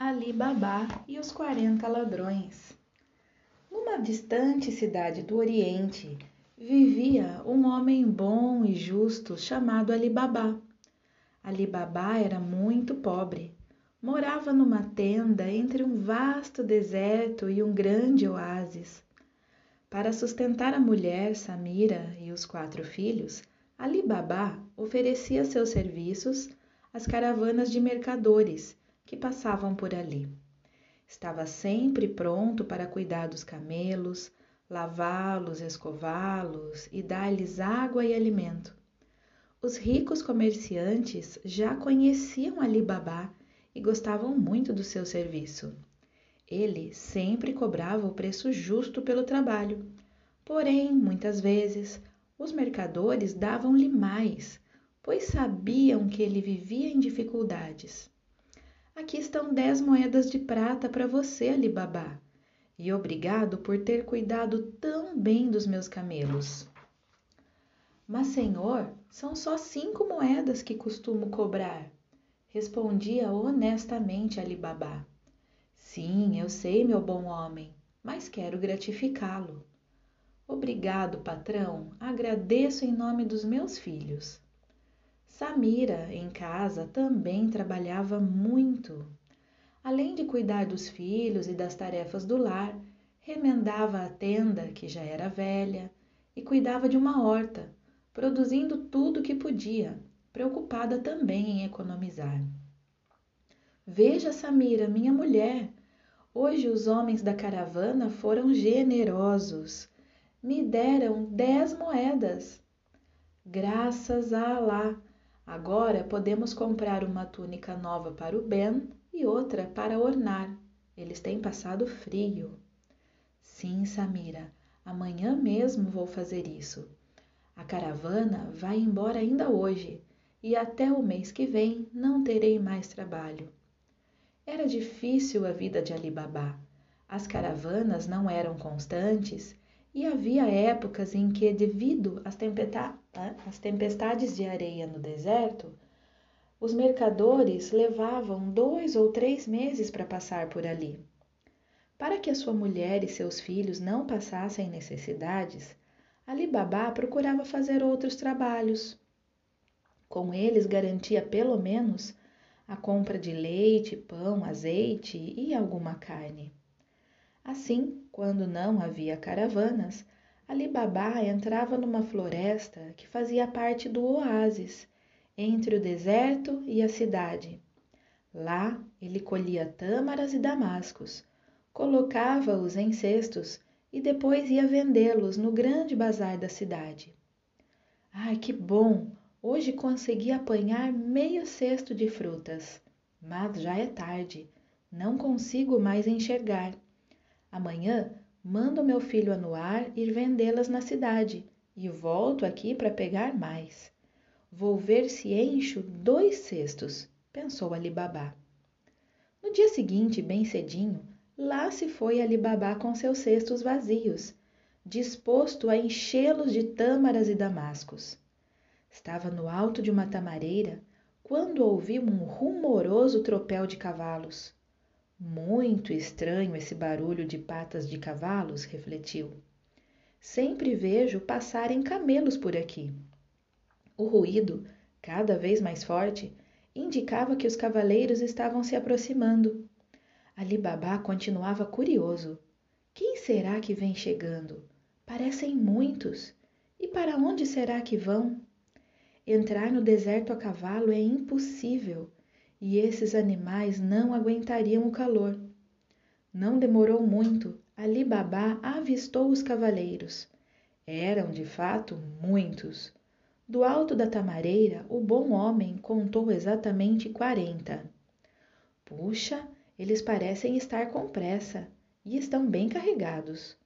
Ali Babá e os 40 ladrões. Numa distante cidade do Oriente, vivia um homem bom e justo chamado Ali Babá. Ali Babá era muito pobre. Morava numa tenda entre um vasto deserto e um grande oásis. Para sustentar a mulher Samira e os quatro filhos, Ali Babá oferecia seus serviços às caravanas de mercadores que passavam por ali. Estava sempre pronto para cuidar dos camelos, lavá-los, escová-los e dar-lhes água e alimento. Os ricos comerciantes já conheciam Ali Babá e gostavam muito do seu serviço. Ele sempre cobrava o preço justo pelo trabalho. Porém, muitas vezes, os mercadores davam-lhe mais, pois sabiam que ele vivia em dificuldades. Aqui estão dez moedas de prata para você, Alibabá, e obrigado por ter cuidado tão bem dos meus camelos. Mas, senhor, são só cinco moedas que costumo cobrar, respondia honestamente Alibabá. Sim, eu sei, meu bom homem, mas quero gratificá-lo. Obrigado, patrão, agradeço em nome dos meus filhos. Samira, em casa, também trabalhava muito. Além de cuidar dos filhos e das tarefas do lar, remendava a tenda, que já era velha, e cuidava de uma horta, produzindo tudo o que podia, preocupada também em economizar. Veja, Samira, minha mulher, hoje os homens da caravana foram generosos. Me deram dez moedas. Graças a Alá, Agora podemos comprar uma túnica nova para o Ben e outra para ornar. Eles têm passado frio. Sim, Samira, amanhã mesmo vou fazer isso. A caravana vai embora ainda hoje e até o mês que vem não terei mais trabalho. Era difícil a vida de Ali Babá. As caravanas não eram constantes e havia épocas em que, devido às, às tempestades de areia no deserto, os mercadores levavam dois ou três meses para passar por ali. Para que a sua mulher e seus filhos não passassem necessidades, Ali Babá procurava fazer outros trabalhos. Com eles garantia pelo menos a compra de leite, pão, azeite e alguma carne. Assim, quando não havia caravanas, Ali Babá entrava numa floresta que fazia parte do oásis, entre o deserto e a cidade. Lá ele colhia tâmaras e damascos, colocava-os em cestos e depois ia vendê-los no grande bazar da cidade. Ai, que bom! Hoje consegui apanhar meio cesto de frutas, mas já é tarde, não consigo mais enxergar. Amanhã mando meu filho Anuar ir vendê-las na cidade e volto aqui para pegar mais. Vou ver se encho dois cestos, pensou Ali Babá. No dia seguinte, bem cedinho, lá se foi Ali Babá com seus cestos vazios, disposto a enchê-los de tâmaras e damascos. Estava no alto de uma tamareira quando ouviu um rumoroso tropel de cavalos. Muito estranho esse barulho de patas de cavalos, refletiu. Sempre vejo passarem camelos por aqui. O ruído, cada vez mais forte, indicava que os cavaleiros estavam se aproximando. Ali Babá continuava curioso. Quem será que vem chegando? Parecem muitos. E para onde será que vão? Entrar no deserto a cavalo é impossível e esses animais não aguentariam o calor. Não demorou muito, Ali Babá avistou os cavaleiros. Eram, de fato, muitos. Do alto da tamareira, o bom homem contou exatamente quarenta. Puxa, eles parecem estar com pressa e estão bem carregados.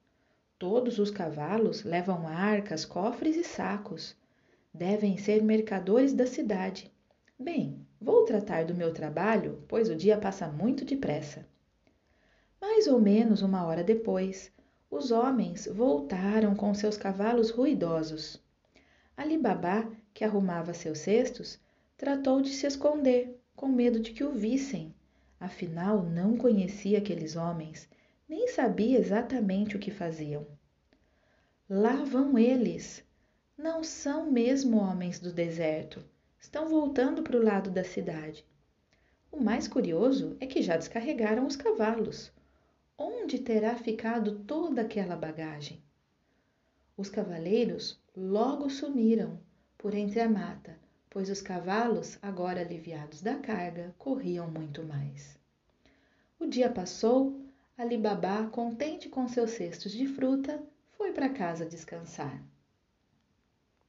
Todos os cavalos levam arcas, cofres e sacos. Devem ser mercadores da cidade. Bem, vou tratar do meu trabalho, pois o dia passa muito depressa. Mais ou menos uma hora depois, os homens voltaram com seus cavalos ruidosos. Ali Babá, que arrumava seus cestos, tratou de se esconder, com medo de que o vissem. Afinal, não conhecia aqueles homens, nem sabia exatamente o que faziam. Lá vão eles. Não são mesmo homens do deserto. Estão voltando para o lado da cidade. O mais curioso é que já descarregaram os cavalos. Onde terá ficado toda aquela bagagem? Os cavaleiros logo sumiram por entre a mata, pois os cavalos, agora aliviados da carga, corriam muito mais. O dia passou, Ali Babá, contente com seus cestos de fruta, foi para casa descansar.